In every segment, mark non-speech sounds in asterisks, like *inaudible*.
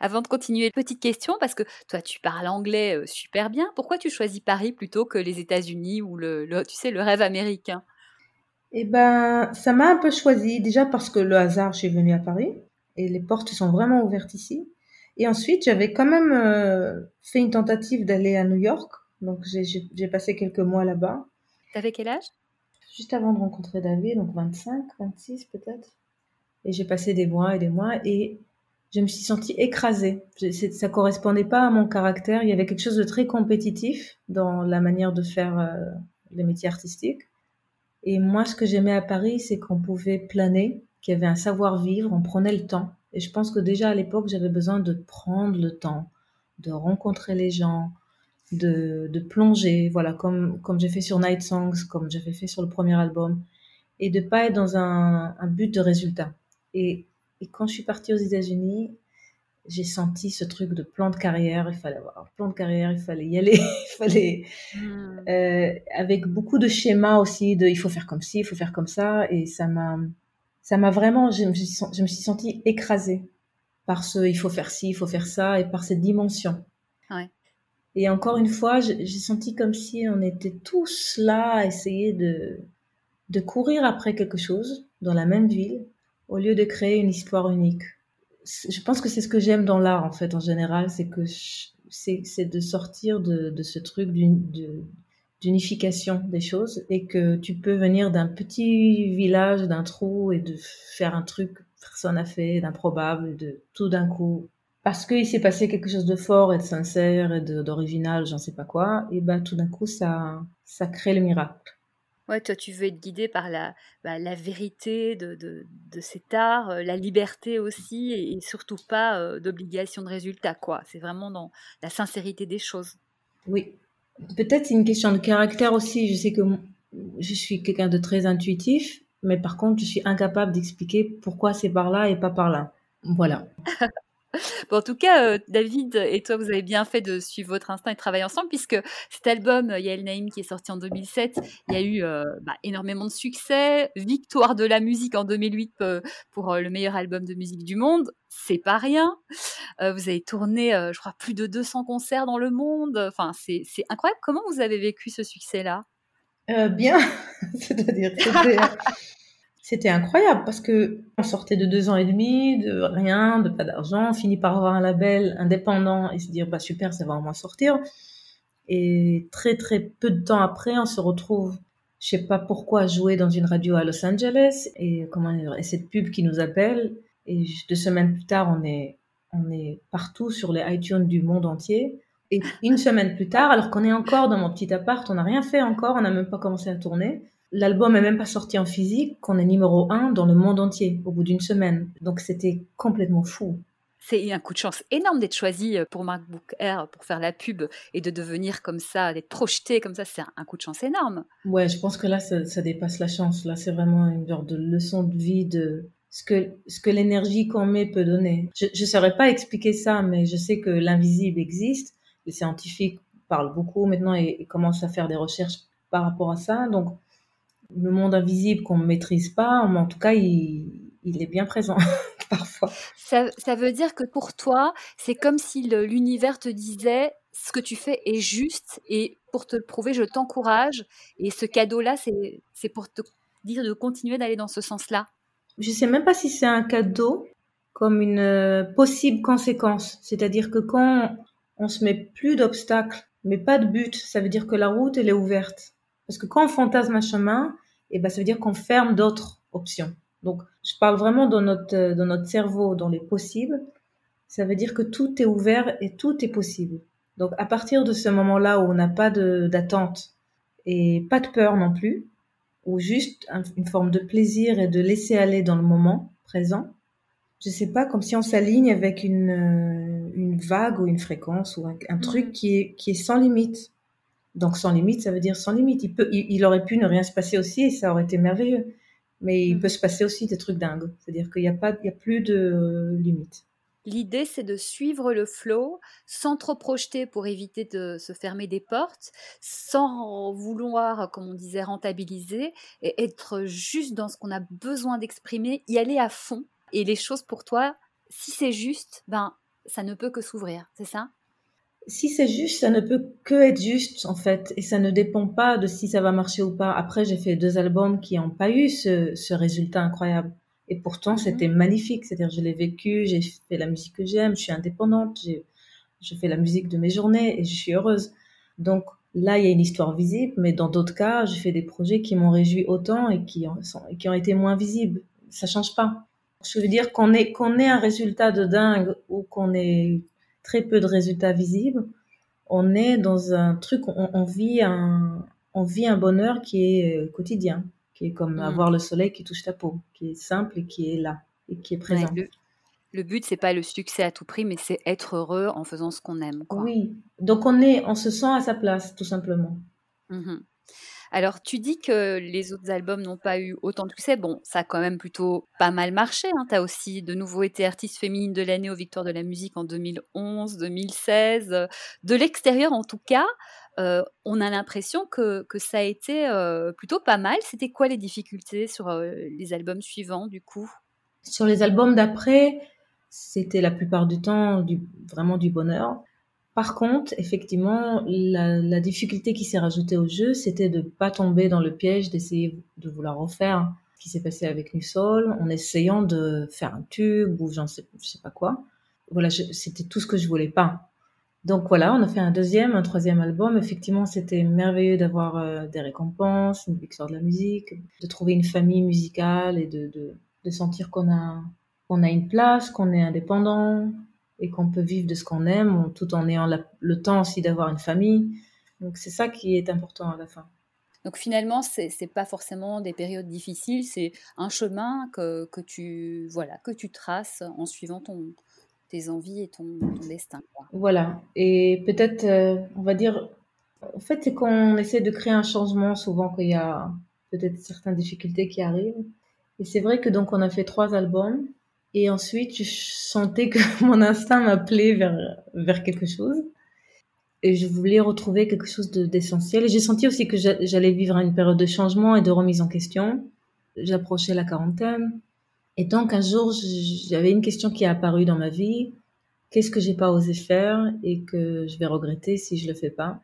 Avant de continuer, petite question, parce que toi, tu parles anglais euh, super bien. Pourquoi tu choisis Paris plutôt que les États-Unis ou le, tu sais, le rêve américain? Eh ben, ça m'a un peu choisi. Déjà parce que le hasard, je suis venue à Paris et les portes sont vraiment ouvertes ici. Et ensuite, j'avais quand même euh, fait une tentative d'aller à New York. Donc, j'ai passé quelques mois là-bas. T'avais quel âge? Juste avant de rencontrer David, donc 25, 26 peut-être. Et j'ai passé des mois et des mois et je me suis sentie écrasée. Ça correspondait pas à mon caractère. Il y avait quelque chose de très compétitif dans la manière de faire euh, les métiers artistiques. Et moi, ce que j'aimais à Paris, c'est qu'on pouvait planer, qu'il y avait un savoir-vivre, on prenait le temps. Et je pense que déjà à l'époque, j'avais besoin de prendre le temps, de rencontrer les gens, de, plonger, voilà, comme, j'ai fait sur Night Songs, comme j'avais fait sur le premier album, et de pas être dans un, but de résultat. Et quand je suis partie aux États-Unis, j'ai senti ce truc de plan de carrière. Il fallait avoir un plan de carrière, il fallait y aller, *laughs* il fallait hmm. euh, avec beaucoup de schémas aussi de il faut faire comme ci, il faut faire comme ça. Et ça m'a, ça m'a vraiment, je me, suis, je me suis sentie écrasée par ce il faut faire ci, il faut faire ça et par cette dimension. Ouais. Et encore une fois, j'ai senti comme si on était tous là à essayer de, de courir après quelque chose dans la même ville au lieu de créer une histoire unique. Je pense que c'est ce que j'aime dans l'art, en fait, en général, c'est que c'est de sortir de, ce truc d'unification des choses et que tu peux venir d'un petit village, d'un trou et de faire un truc que personne n'a fait, d'improbable, de tout d'un coup. Parce qu'il s'est passé quelque chose de fort et de sincère et d'original, j'en sais pas quoi, et ben tout d'un coup ça, ça crée le miracle. Ouais, toi, tu veux être guidé par la, bah, la vérité de, de, de, cet art, euh, la liberté aussi, et, surtout pas euh, d'obligation de résultat, quoi. C'est vraiment dans la sincérité des choses. Oui. Peut-être c'est une question de caractère aussi. Je sais que je suis quelqu'un de très intuitif, mais par contre, je suis incapable d'expliquer pourquoi c'est par là et pas par là. Voilà. *laughs* en tout cas, euh, David et toi, vous avez bien fait de suivre votre instinct et de travailler ensemble, puisque cet album, euh, Yael Naïm, qui est sorti en 2007, il y a eu euh, bah, énormément de succès, victoire de la musique en 2008 pour le meilleur album de musique du monde, c'est pas rien. vous avez tourné, je crois, plus de 200 concerts dans le monde. Enfin, c'est incroyable. Comment vous avez vécu ce succès-là? Bien, *laughs* c'est-à-dire c'était incroyable parce que on sortait de deux ans et demi, de rien, de pas d'argent, on finit par avoir un label indépendant et se dire bah super, ça va au moins sortir. Et très très peu de temps après, on se retrouve, je sais pas pourquoi, jouer dans une radio à Los Angeles et comment et cette pub qui nous appelle et deux semaines plus tard, on est on est partout sur les iTunes du monde entier. Et une semaine plus tard, alors qu'on est encore dans mon petit appart, on n'a rien fait encore, on n'a même pas commencé à tourner L'album est même pas sorti en physique, qu'on est numéro un dans le monde entier au bout d'une semaine. Donc c'était complètement fou. C'est un coup de chance énorme d'être choisi euh, pour MacBook Air pour faire la pub et de devenir comme ça, d'être projeté comme ça. C'est un coup de chance énorme. Ouais, je pense que là, ça, dépasse la chance. Là, c'est vraiment une sorte de leçon de vie de ce que, ce que l'énergie qu'on met peut donner. Je ne saurais pas expliquer ça, mais je sais que l'invisible existe. Les scientifiques parlent beaucoup maintenant et, et commencent à faire des recherches par rapport à ça. Donc, le monde invisible qu'on ne maîtrise pas, mais en tout cas, il, est bien présent *laughs* parfois. Ça, ça, veut dire que pour toi, c'est comme si l'univers te disait ce que tu fais est juste et pour te le prouver, je t'encourage. Et ce cadeau-là, c'est pour te dire de continuer d'aller dans ce sens-là. Je ne sais même pas si c'est un cadeau comme une euh, possible conséquence. C'est-à-dire que quand on se met plus d'obstacles, mais pas de but, ça veut dire que la route, elle est ouverte. Parce que quand on fantasme un chemin, et ben, ça veut dire qu'on ferme d'autres options. Donc, je parle vraiment dans notre, dans notre cerveau, dans les possibles. Ça veut dire que tout est ouvert et tout est possible. Donc, à partir de ce moment-là où on n'a pas d'attente et pas de peur non plus, ou juste une forme de plaisir et de laisser aller dans le moment présent, je sais pas, comme si on s'aligne avec une, une vague ou une fréquence ou un, truc mmh. qui est, qui est sans limite. Donc sans limite, ça veut dire sans limite. Il, peut, il, aurait pu ne rien se passer aussi et ça aurait été merveilleux. Mais il mm. peut se passer aussi des trucs dingues. C'est-à-dire qu'il n'y a, pas, il y a plus de limite. L'idée, c'est de suivre le flow sans trop projeter pour éviter de se fermer des portes, sans vouloir, comme on disait, rentabiliser et être juste dans ce qu'on a besoin d'exprimer, y aller à fond. Et les choses pour toi, si c'est juste, ben ça ne peut que s'ouvrir, c'est ça? Si c'est juste, ça ne peut que être juste en fait, et ça ne dépend pas de si ça va marcher ou pas. Après, j'ai fait deux albums qui n'ont pas eu ce, résultat incroyable, et pourtant mhm. c'était magnifique. C'est-à-dire, je l'ai vécu, j'ai fait la musique que j'aime, je suis indépendante, je fais la musique de mes journées et je suis heureuse. Donc là, il y a une histoire visible, mais dans d'autres cas, j'ai fait des projets qui m'ont réjoui autant et qui ont, et qui ont été moins visibles. Ça change pas. Je veux dire qu'on ait, qu'on ait un résultat de dingue ou qu'on ait très peu de résultats visibles, on est dans un truc, on, vit un, on vit un bonheur qui est euh, quotidien, qui est comme mm. avoir le soleil qui touche ta peau, qui est simple et qui est là et qui est présent. le, le, but, c'est pas le succès à tout prix, mais c'est être heureux en faisant ce qu'on aime. Oui, donc on est, on se sent à sa place, tout simplement. Mm-hmm. Alors, tu dis que les autres albums n'ont pas eu autant de succès. Bon, ça a quand même plutôt pas mal marché. Hein. Tu as aussi de nouveau été artiste féminine de l'année aux Victoires de la musique en 2011, 2016. De l'extérieur, en tout cas, euh, on a l'impression que, ça a été euh, plutôt pas mal. C'était quoi les difficultés sur euh, les albums suivants, du coup? Sur les albums d'après, c'était la plupart du temps vraiment du bonheur. Par contre, effectivement, la, difficulté qui s'est rajoutée au jeu, c'était de ne pas tomber dans le piège d'essayer de vouloir refaire ce qui s'est passé avec Nusol en essayant de faire un tube ou j'en sais, je sais pas quoi. Voilà, c'était tout ce que je voulais pas. Donc voilà, on a fait un deuxième, un troisième album. Effectivement, c'était merveilleux d'avoir euh, des récompenses, une victoire de la musique, de trouver une famille musicale et de, de, sentir qu'on a, qu'on a une place, qu'on est indépendant, et qu'on peut vivre de ce qu'on aime tout en ayant le temps aussi d'avoir une famille. Donc c'est ça qui est important à la fin. Donc finalement, c'est n'est pas forcément des périodes difficiles, c'est un chemin que, que, tu voilà que tu traces en suivant ton, tes envies et ton, destin. Voilà. Et peut-être, euh, on va dire, en fait, c'est qu'on essaie de créer un changement souvent qu'il y a peut-être certaines difficultés qui arrivent. Et c'est vrai que donc on a fait trois albums et ensuite, je sentais que *laughs* mon instinct m'appelait vers, vers quelque chose. Et je voulais retrouver quelque chose d'essentiel. et j'ai senti aussi que j'allais vivre une période de changement et de remise en question. J'approchais la quarantaine. Et donc, un jour, j'avais une question qui est apparue dans ma vie. Qu'est-ce que j'ai pas osé faire et que je vais regretter si je le fais pas?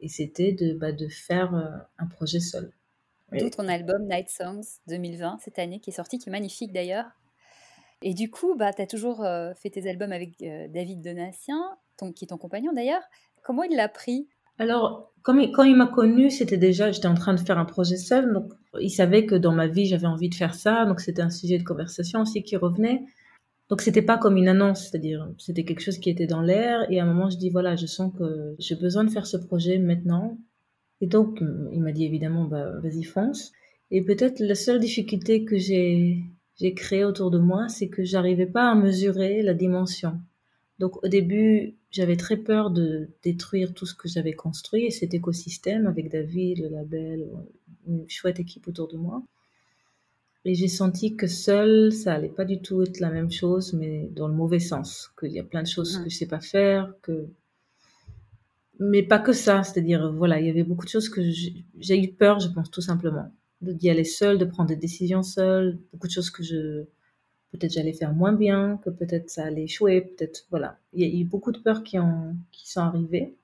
Et c'était de, bah, de faire euh, un projet seul. D'où ton album Night Songs 2020, cette année, qui est sorti, qui est magnifique d'ailleurs. Et du coup, bah, tu as toujours euh, fait tes albums avec euh, David Donatien, ton, qui est ton compagnon d'ailleurs. Comment il l'a pris? Alors, quand il, quand il m'a connu, c'était déjà, j'étais en train de faire un projet seul. Donc, il savait que dans ma vie, j'avais envie de faire ça. Donc, c'était un sujet de conversation aussi qui revenait. Donc, c'était pas comme une annonce, c'est-à-dire, c'était quelque chose qui était dans l'air. Et à un moment, je dis, voilà, je sens que j'ai besoin de faire ce projet maintenant. Et donc, il m'a dit évidemment, bah, vas-y, fonce. Et peut-être la seule difficulté que j'ai j'ai créé autour de moi, c'est que j'arrivais pas à mesurer la dimension. Donc au début, j'avais très peur de détruire tout ce que j'avais construit et cet écosystème avec David, le label, une chouette équipe autour de moi. Et j'ai senti que seul, ça allait pas du tout être la même chose, mais dans le mauvais sens. Qu'il y a plein de choses que je sais pas faire, que mais pas que ça. C'est-à-dire, voilà, il y avait beaucoup de choses que j'ai eu peur, je pense, tout simplement d'y aller seul, de prendre des décisions seul, beaucoup de choses que je peut-être j'allais faire moins bien, que peut-être ça allait échouer, peut-être voilà. Il y a eu beaucoup de peurs qui ont qui sont arrivées.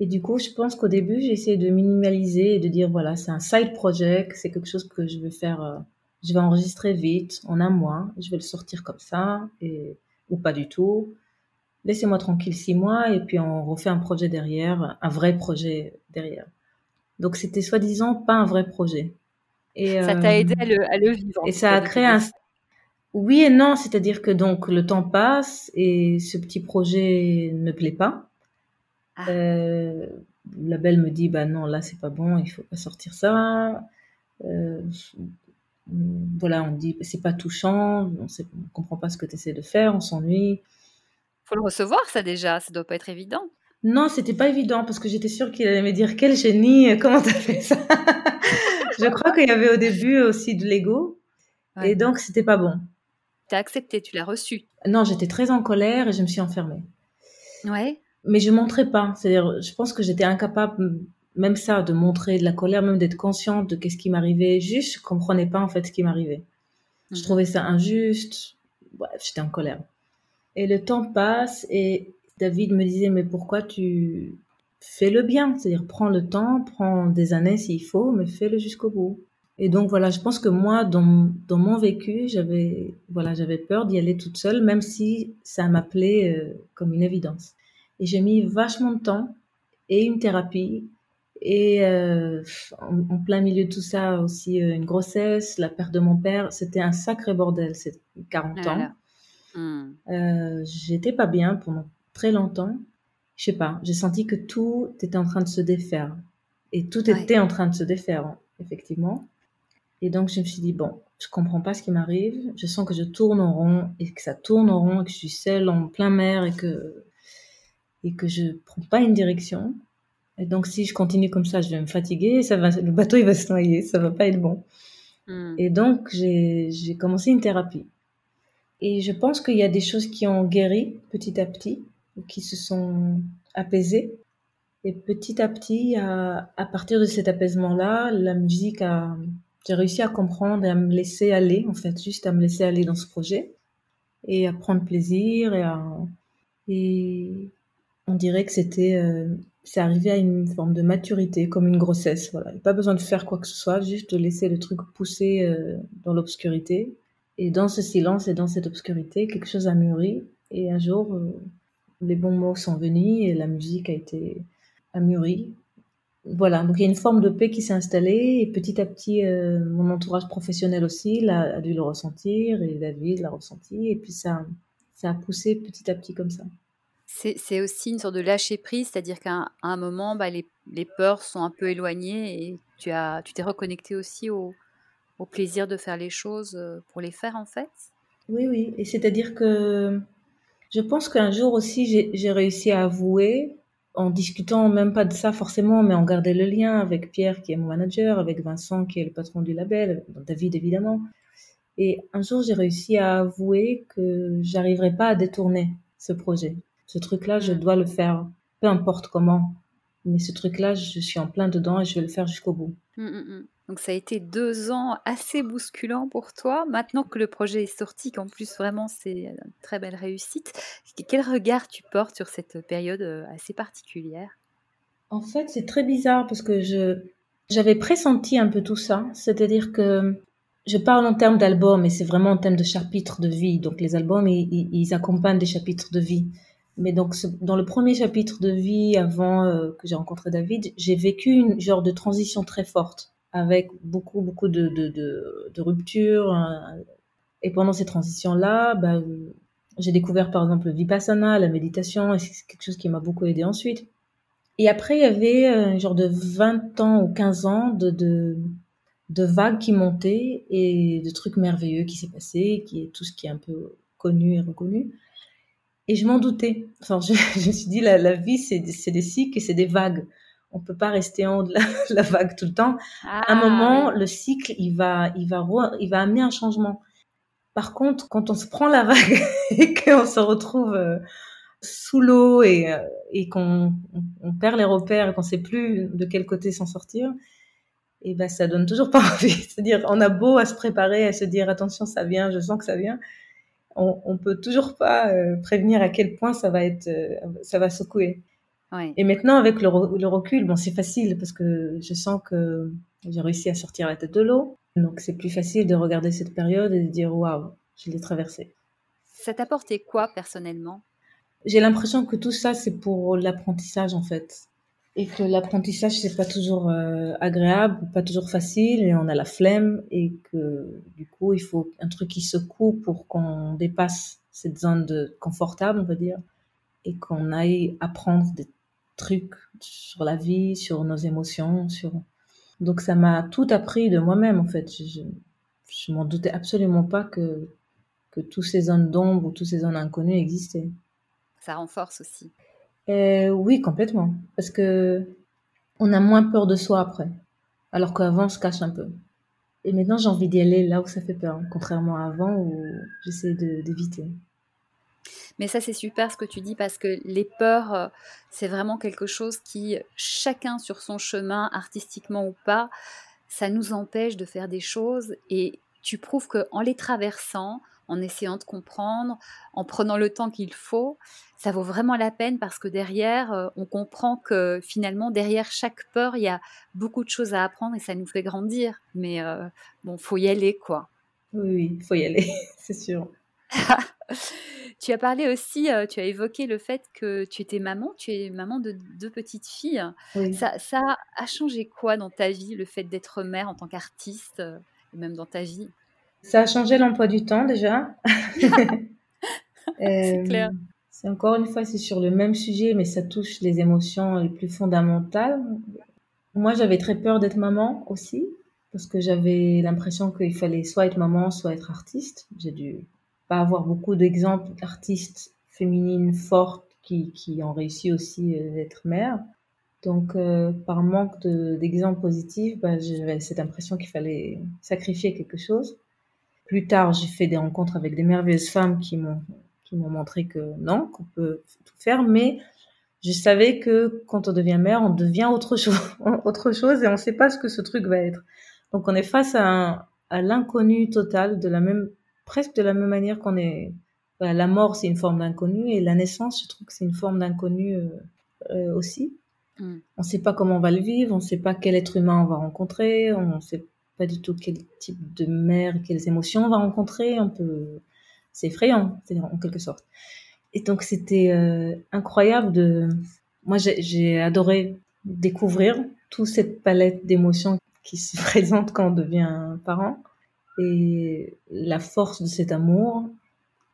Et du coup, je pense qu'au début, j'ai essayé de minimaliser et de dire voilà, c'est un side project, c'est quelque chose que je vais faire euh, je vais enregistrer vite en un mois, je vais le sortir comme ça et ou pas du tout. Laissez-moi tranquille six mois et puis on refait un projet derrière, un vrai projet derrière. Donc c'était soi-disant pas un vrai projet ça t'a aidé à le, vivre. Et ça a créé un. Oui et non, c'est-à-dire que donc le temps passe et ce petit projet ne plaît pas. Ah. Euh, la belle me dit bah non là c'est pas bon, il faut pas sortir ça. Euh, voilà, on dit c'est pas touchant, on, ne comprend pas ce que tu essaies de faire, on s'ennuie. Faut le recevoir ça déjà, ça doit pas être évident. Non, c'était pas évident parce que j'étais sûre qu'il allait me dire quel génie, comment t'as fait ça? Je crois qu'il y avait au début aussi de l'ego. Et donc, c'était pas bon. Tu as accepté, tu l'as reçu. Non, j'étais très en colère et je me suis enfermée. Ouais. Mais je montrais pas. C'est-à-dire, je pense que j'étais incapable, même ça, de montrer de la colère, même d'être consciente de qu'est-ce qui m'arrivait. Juste, je comprenais pas, en fait, ce qui m'arrivait. Je mhm. trouvais ça injuste. Bref, j'étais en colère. Et le temps passe et David me disait, mais pourquoi tu fais le bien C'est-à-dire, prends le temps, prends des années s'il faut, mais fais-le jusqu'au bout. Et donc voilà, je pense que moi, dans, dans mon vécu, j'avais voilà, j'avais peur d'y aller toute seule, même si ça m'appelait euh, comme une évidence. Et j'ai mis vachement de temps et une thérapie et euh, en, plein milieu de tout ça aussi euh, une grossesse, la perte de mon père, c'était un sacré bordel, c'est 40 ah ans. Euh, j'étais pas bien pendant très longtemps. Je sais pas, j'ai senti que tout était en train de se défaire et tout était en train de se défaire effectivement. Et donc je me suis dit bon, je comprends pas ce qui m'arrive, je sens que je tourne en rond et que ça tourne en rond et que je suis seule en plein mer et que et que je prends pas une direction. Et donc, si je continue comme ça, je vais me fatiguer, ça va, le bateau, il va se noyer, ça va pas être bon. Hmm. Et donc, j'ai commencé une thérapie. Et je pense qu'il y a des choses qui ont guéri petit à petit, qui se sont apaisées. Et petit à petit, à, à partir de cet apaisement-là, la musique a, j'ai réussi à comprendre et à me laisser aller, en fait, juste à me laisser aller dans ce projet et à prendre plaisir et à, et on dirait que c'était, euh, c'est arrivé à une forme de maturité, comme une grossesse. Voilà, pas besoin de faire quoi que ce soit, juste de laisser le truc pousser euh, dans l'obscurité. Et dans ce silence et dans cette obscurité, quelque chose a mûri. Et un jour, euh, les bons mots sont venus et la musique a été a mûri. Voilà, donc il y a une forme de paix qui s'est installée et petit à petit, mon entourage professionnel aussi a dû le ressentir et David l'a ressenti et puis ça, ça a poussé petit à petit comme ça. C'est aussi une sorte de lâcher prise, c'est-à-dire qu'à un moment, bah, les, peurs sont un peu éloignées et tu as, tu t'es reconnecté aussi au, plaisir de faire les choses euh, pour les faire en fait? Oui, oui, et c'est-à-dire que je pense qu'un jour aussi j'ai réussi à avouer, en discutant même pas de ça forcément, mais en gardant le lien avec Pierre qui est mon manager, avec Vincent qui est le patron du label, David évidemment. Et un jour j'ai réussi à avouer que j'arriverais pas à détourner ce projet ce truc-là, je mm. dois le faire, peu importe comment. Mais ce truc-là, je suis en plein dedans et je vais le faire jusqu'au bout. Mm, mm, Donc ça a été deux ans assez bousculants pour toi. Maintenant que le projet est sorti, qu'en plus vraiment c'est une très belle réussite, quel regard tu portes sur cette période euh, assez particulière? En fait, c'est très bizarre parce que je j'avais pressenti un peu tout ça. C'est-à-dire que je parle en termes d'albums, et c'est vraiment en termes de chapitres de vie. Donc les albums, ils accompagnent des chapitres de vie. Mais donc, dans le premier chapitre de vie, avant euh, que j'ai rencontré David, j'ai vécu une genre de transition très forte, avec beaucoup, beaucoup de, de, de, ruptures. Hein. Et pendant ces transitions-là, bah, j'ai découvert par exemple le Vipassana, la méditation, et c'est quelque chose qui m'a beaucoup aidé ensuite. Et après, il y avait euh, un genre de 20 ans ou 15 ans de, de, de vagues qui montaient et de trucs merveilleux qui s'est passé, qui est tout ce qui est un peu connu et reconnu. Et je m'en doutais. Enfin, je, *laughs* je, me suis dit, la, la vie, c'est des cycles et c'est des vagues. On peut pas rester en haut *laughs* de la, vague tout le temps. à un ah, moment, le cycle, il va, il va, il va amener un changement. Par contre, quand on se prend la vague *laughs* et qu'on se retrouve euh, sous l'eau et, euh, et qu'on on perd les repères et qu'on sait plus de quel côté s'en sortir, et ben ça donne toujours pas *laughs* envie. C'est-à-dire, on a beau à se préparer, à se dire attention, ça vient, je sens que ça vient on, on peut toujours pas euh, prévenir à quel point ça va être, euh, ça va secouer. Et maintenant, avec le, recul, bon, c'est facile parce que je sens que j'ai réussi à sortir la tête de l'eau. Donc, c'est plus facile de regarder cette période et de dire waouh, je l'ai traversée. Ça t'a apporté quoi personnellement? J'ai l'impression que tout ça, c'est pour l'apprentissage en fait et que l'apprentissage c'est pas toujours euh, agréable, pas toujours facile et on a la flemme et que du coup il faut un truc qui secoue pour qu'on dépasse cette zone de confortable on va dire et qu'on aille apprendre des trucs sur la vie, sur nos émotions, sur donc ça m'a tout appris de moi-même en fait. Je, je, m'en doutais absolument pas que que tous ces zones d'ombre ou tous ces zones inconnues existaient. Ça renforce aussi. Euh, oui, complètement. Parce que on a moins peur de soi après. Alors qu'avant, on se cache un peu. Et maintenant, j'ai envie d'y aller là où ça fait peur, contrairement à avant où j'essaie d'éviter. Mais ça, c'est super ce que tu dis parce que les peurs, euh, c'est vraiment quelque chose qui, chacun sur son chemin, artistiquement ou pas, ça nous empêche de faire des choses et tu prouves qu'en les traversant, en essayant de comprendre, en prenant le temps qu'il faut, ça vaut vraiment la peine parce que derrière, euh, on comprend que finalement, derrière chaque peur, il y a beaucoup de choses à apprendre et ça nous fait grandir. Mais euh, bon, faut y aller, quoi. Oui, il faut y aller, *laughs* c'est sûr. *laughs* tu as parlé aussi, euh, tu as évoqué le fait que tu étais maman, tu es maman de deux petites filles. Ça, ça, a changé quoi dans ta vie, le fait d'être mère en tant qu'artiste, et même dans ta vie? Ça a changé l'emploi du temps déjà. *laughs* c'est clair. C'est encore une fois, c'est sur le même sujet, mais ça touche les émotions les plus fondamentales. Moi, j'avais très peur d'être maman aussi, parce que j'avais l'impression qu'il fallait soit être maman, soit être artiste. J'ai dû pas avoir beaucoup d'exemples d'artistes féminines fortes qui, qui ont réussi aussi euh, être mères. Donc, euh, par manque d'exemples positifs, bah, j'avais cette impression qu'il fallait sacrifier quelque chose. Plus tard, j'ai fait des rencontres avec des merveilleuses femmes qui m'ont qui m'ont montré que non, qu'on peut tout faire, mais je savais que quand on devient mère, on devient autre chose, *laughs* autre chose et on ne sait pas ce que ce truc va être. Donc on est face à, à l'inconnu total, de la même, presque de la même manière qu'on est. la mort, c'est une forme d'inconnu et la naissance, je trouve que c'est une forme d'inconnu euh, euh, aussi. Mm. On ne sait pas comment on va le vivre, on ne sait pas quel être humain on va rencontrer, on ne sait pas du tout quel type de mère, quelles émotions on va rencontrer. On peut c'est effrayant, en quelque sorte. Et donc c'était euh, incroyable de. Moi, j'ai adoré découvrir toute cette palette d'émotions qui se *laughs* présente quand on devient parent et la force de cet amour.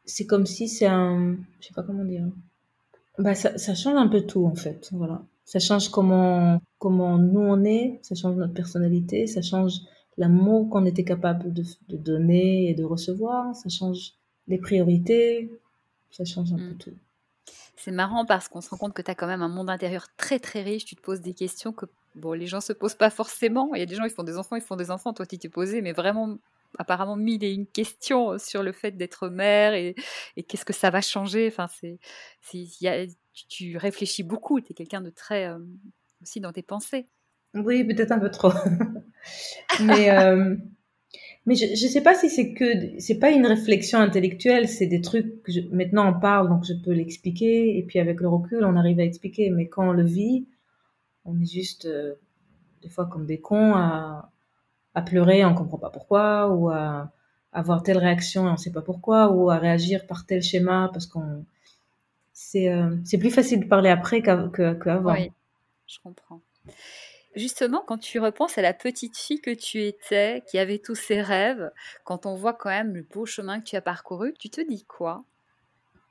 C'est comme si c'est un, je sais pas comment dire. Bah ça, ça change un peu tout en fait, voilà. Ça change comment comment nous on est, ça change notre personnalité, ça change l'amour qu'on était capable de, de donner et de recevoir, ça change les priorités, ça change un peu mm. tout. C'est marrant parce qu'on se rend compte que tu as quand même un monde intérieur très très riche. Tu te poses des questions que bon, les gens se posent pas forcément. Il y a des gens, ils font des enfants, ils font des enfants. Toi, tu t'es posé, mais vraiment, apparemment, mille et une questions sur le fait d'être mère et, qu'est-ce que ça va changer. Enfin, c'est, tu, réfléchis beaucoup. Tu es quelqu'un de très. Euh, aussi dans tes pensées. Oui, peut-être un peu trop. *laughs* mais. Euh, mais je ne sais pas si c'est que c'est pas une réflexion intellectuelle, c'est des trucs que maintenant on parle donc je peux l'expliquer et puis avec le recul on arrive à expliquer. Mais quand on le vit, on est juste euh, des fois comme des cons à, à pleurer, on comprend pas pourquoi ou à, avoir telle réaction et on sait pas pourquoi ou à réagir par tel schéma parce qu'on c'est euh, c'est plus facile de parler après qu'avant. oui, je comprends. Justement, quand tu repenses à la petite fille que tu étais, qui avait tous ses rêves, quand on voit quand même le beau chemin que tu as parcouru, tu te dis quoi?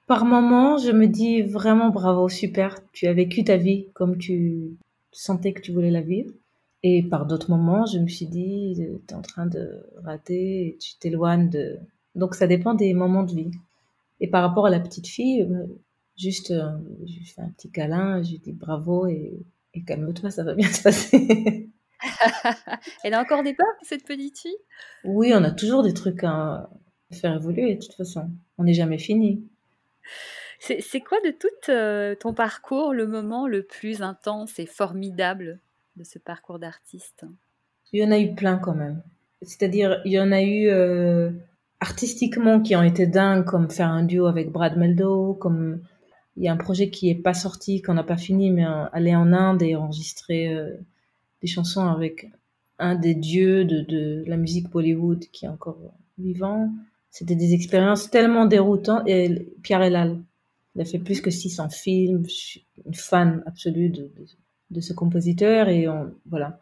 Par moments, je me dis vraiment bravo, super, tu as vécu ta vie comme tu sentais que tu voulais la vivre. Et par d'autres moments, je me suis dit, tu es en train de rater, tu t'éloignes de... Donc ça dépend des moments de vie. Et par rapport à la petite fille, euh, juste, euh, je fais un petit câlin, je lui dis bravo et et calme-toi, ça va bien se passer. *laughs* Elle a encore des peurs, cette petite fille? Oui, on a toujours des trucs à faire évoluer, de toute façon. On n'est jamais fini. C'est quoi de tout euh, ton parcours le moment le plus intense et formidable? De ce parcours d'artiste Il y en a eu plein quand même. C'est-à-dire, il y en a eu euh, artistiquement qui ont été dingues, comme faire un duo avec Brad Meldo, comme il y a un projet qui est pas sorti, qu'on n'a pas fini, mais aller en Inde et enregistrer euh, des chansons avec un des dieux de, de, la musique Bollywood qui est encore vivant. C'était des expériences tellement déroutantes. Et Pierre Elal, il a fait plus que 600 films. Je suis une fan absolue de, de, de ce compositeur et on, voilà.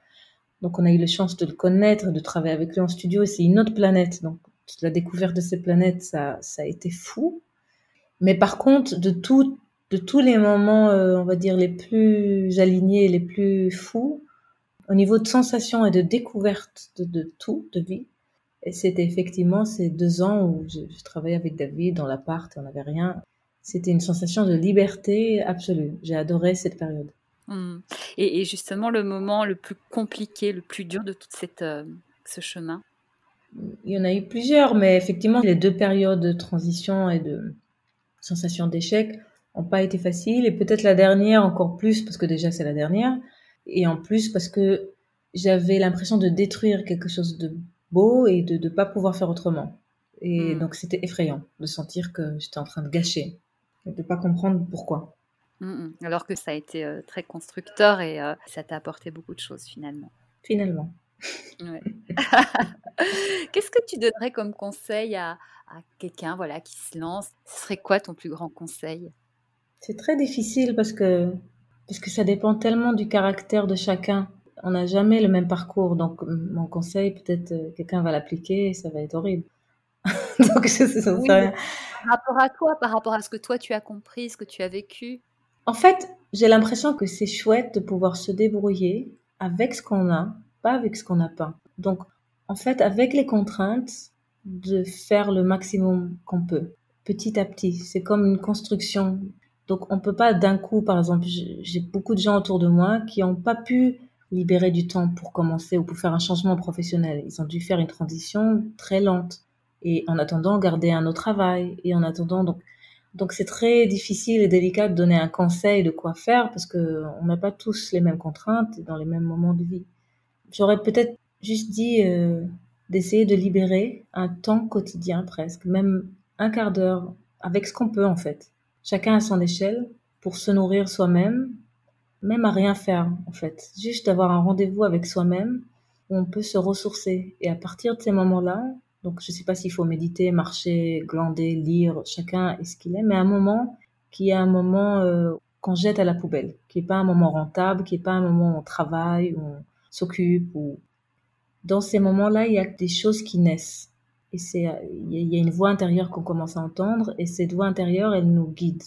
Donc on a eu la chance de le connaître, de travailler avec lui en studio. C'est une autre planète. Donc la découverte de cette planète, ça, ça a été fou. Mais par contre, de tout, de tous les moments, euh, on va dire, les plus alignés, les plus fous, au niveau de sensation et de découverte de, tout, de vie, et c'était effectivement ces deux ans où je, travaillais avec David dans l'appart, on n'avait rien. C'était une sensation de liberté absolue. J'ai adoré cette période. Mmh. Et, justement, le moment le plus compliqué, le plus dur de tout cette, euh, ce chemin? Il y en a eu plusieurs, mais effectivement, les deux périodes de transition et de sensation d'échec n'ont pas été faciles et peut-être la dernière encore plus parce que déjà c'est la dernière et en plus parce que j'avais l'impression de détruire quelque chose de beau et de ne pas pouvoir faire autrement. Et Hmm. donc c'était effrayant de sentir que j'étais en train de gâcher et de ne pas comprendre pourquoi. Mm, mm. Alors que ça a été euh, très constructeur et euh, ça t'a apporté beaucoup de choses finalement. Finalement. Ouais. *laughs* Qu'est-ce que tu donnerais comme conseil à, à quelqu'un voilà, qui se lance? Ce serait quoi ton plus grand conseil? C'est très difficile parce que, parce que ça dépend tellement du caractère de chacun. On n'a jamais le même parcours. Donc, mon conseil, peut-être euh, quelqu'un va l'appliquer et ça va être horrible. *laughs* donc, je sais, Oui. Par rapport à toi, par rapport à ce que toi tu as compris, ce que tu as vécu En fait, j'ai l'impression que c'est chouette de pouvoir se débrouiller avec ce qu'on a, pas avec ce qu'on n'a pas. Donc, en fait, avec les contraintes, de faire le maximum qu'on peut, petit à petit. C'est comme une construction. Donc, on peut pas d'un coup, par exemple, j'ai beaucoup de gens autour de moi qui n'ont pas pu libérer du temps pour commencer ou pour faire un changement professionnel. Ils ont dû faire une transition très lente. Et en attendant, garder un autre travail. Et en attendant, donc, donc c'est très difficile et délicat de donner un conseil de quoi faire parce que on n'a pas tous les mêmes contraintes dans les mêmes moments de vie. J'aurais peut-être juste dit euh, d'essayer de libérer un temps quotidien presque, même un quart d'heure avec ce qu'on peut en fait. Chacun à son échelle pour se nourrir soi-même, même à rien faire en fait. Juste d'avoir un rendez-vous avec soi-même où on peut se ressourcer. Et à partir de ces moments-là, donc je sais pas s'il faut méditer, marcher, glander, lire, chacun est ce qu'il est, mais un moment qui est un moment euh, qu'on jette à la poubelle, qui est pas un moment rentable, qui est pas un moment où on travaille, où on s'occupe, ou dans ces moments-là, il y a des choses qui naissent. Et c'est, il y a une voix intérieure qu'on commence à entendre, et cette voix intérieure, elle nous guide,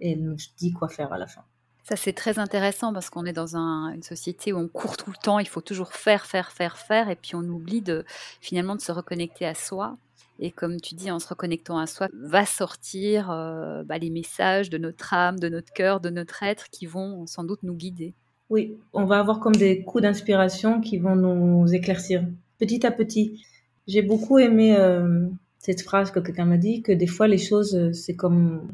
et elle nous dit quoi faire à la fin. Ça, c'est très intéressant parce qu'on est dans un- une société où on court tout le temps, il faut toujours faire, faire, faire, faire, et puis on oublie de, finalement de se reconnecter à soi. Et comme tu dis, en se reconnectant à soi, va sortir euh, bah, les messages de notre âme, de notre cœur, de notre être qui vont sans doute nous guider. Oui, on va avoir comme des coups d'inspiration qui vont nous éclaircir petit à petit. J'ai beaucoup aimé euh, cette phrase que quelqu'un m'a dit, que des fois les choses, euh, c'est comme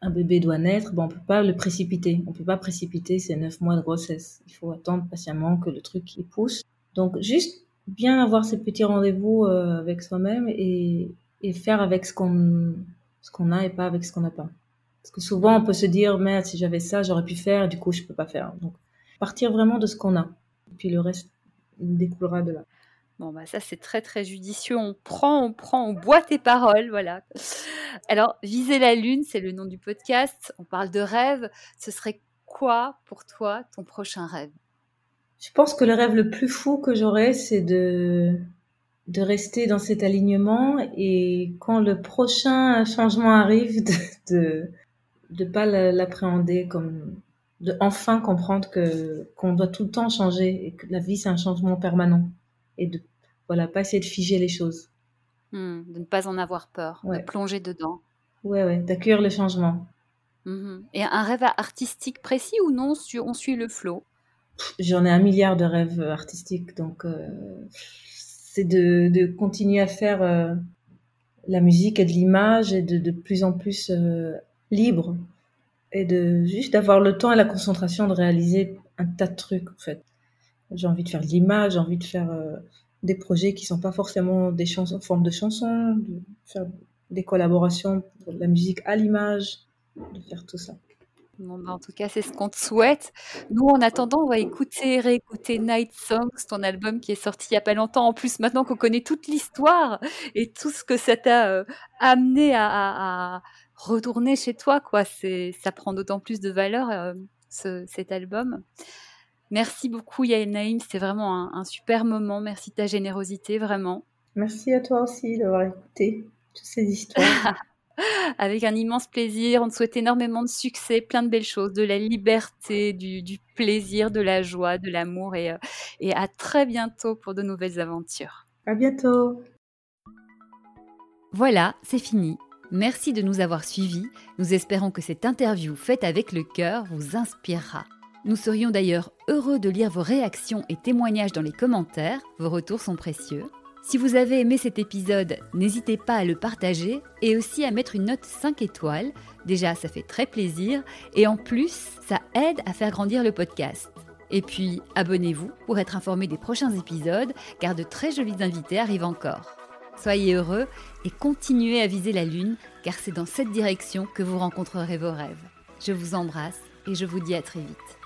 un- bébé doit naître, bon, on peut pas le précipiter. On peut pas précipiter ces neuf mois de grossesse. Il faut attendre patiemment que le truc il pousse. Donc juste bien avoir ces petits rendez-vous euh, avec soi-même et, faire avec ce qu'on a et pas avec ce qu'on n'a pas. Parce que souvent on peut se dire merde si j'avais ça j'aurais pu faire du coup je peux pas faire. Donc partir vraiment de ce qu'on a. Et puis le reste découlera de là. Bon, bah ça, c'est très, très judicieux. On prend, on prend, on boit tes paroles, voilà. Alors, Viser la Lune, c'est le nom du podcast. On parle de rêve. Ce serait quoi pour toi ton prochain rêve? Je pense que le rêve le plus fou que j'aurais, c'est de, de rester dans cet alignement et quand le prochain changement arrive, de, de, de pas la- l'appréhender comme, de enfin comprendre que, qu'on doit tout le temps changer et que la vie c'est un changement permanent et de, voilà, pas essayer de figer les choses. Hmm, De ne pas en avoir peur, Ouais. de plonger dedans. Ouais, ouais, d'accueillir le changement. Mhm. Et un rêve artistique précis ou non On suit le flot. J'en ai un milliard de rêves artistiques, donc euh, c'est de, de continuer à faire euh, la musique et de l'image et de, de plus en plus euh, libre et de juste d'avoir le temps et la concentration de réaliser un tas de trucs en fait. J'ai envie de faire de l'image, j'ai envie de faire euh, des projets qui sont pas forcément des chansons forme de chansons, de faire des collaborations pour la musique à l'image, de faire tout ça. Bah, en tout cas, c'est ce qu'on te souhaite. Nous, en attendant, on va écouter, réécouter Night Songs, ton album qui est sorti il y a pas longtemps. En plus, maintenant qu'on connaît toute l'histoire et tout ce que ça t'a euh, amené à, retourner chez toi, quoi. Ça prend d'autant plus de valeur, euh, ce- cet album. Merci beaucoup, Yael Naïm. C'était vraiment un, un super moment. Merci de ta générosité, vraiment. Merci à toi aussi d'avoir écouté toutes ces histoires. *laughs* Avec un immense plaisir. On te souhaite énormément de succès, plein de belles choses, de la liberté, du, du plaisir, de la joie, de l'amour. Et, euh, et à très bientôt pour de nouvelles aventures. à bientôt. Voilà, c'est fini. Merci de nous avoir suivis. Nous espérons que cette interview faite avec le cœur vous inspirera. Nous serions d'ailleurs heureux de lire vos réactions et témoignages dans les commentaires. Vos retours sont précieux. Si vous avez aimé cet épisode, n'hésitez pas à le partager et aussi à mettre une note 5 étoiles. Déjà, ça fait très plaisir et en plus, ça aide à faire grandir le podcast. Et puis, abonnez-vous pour être informé des prochains épisodes car de très jolis invités arrivent encore. Soyez heureux et continuez à viser la Lune, car c'est dans cette direction que vous rencontrerez vos rêves. Je vous embrasse et je vous dis à très vite.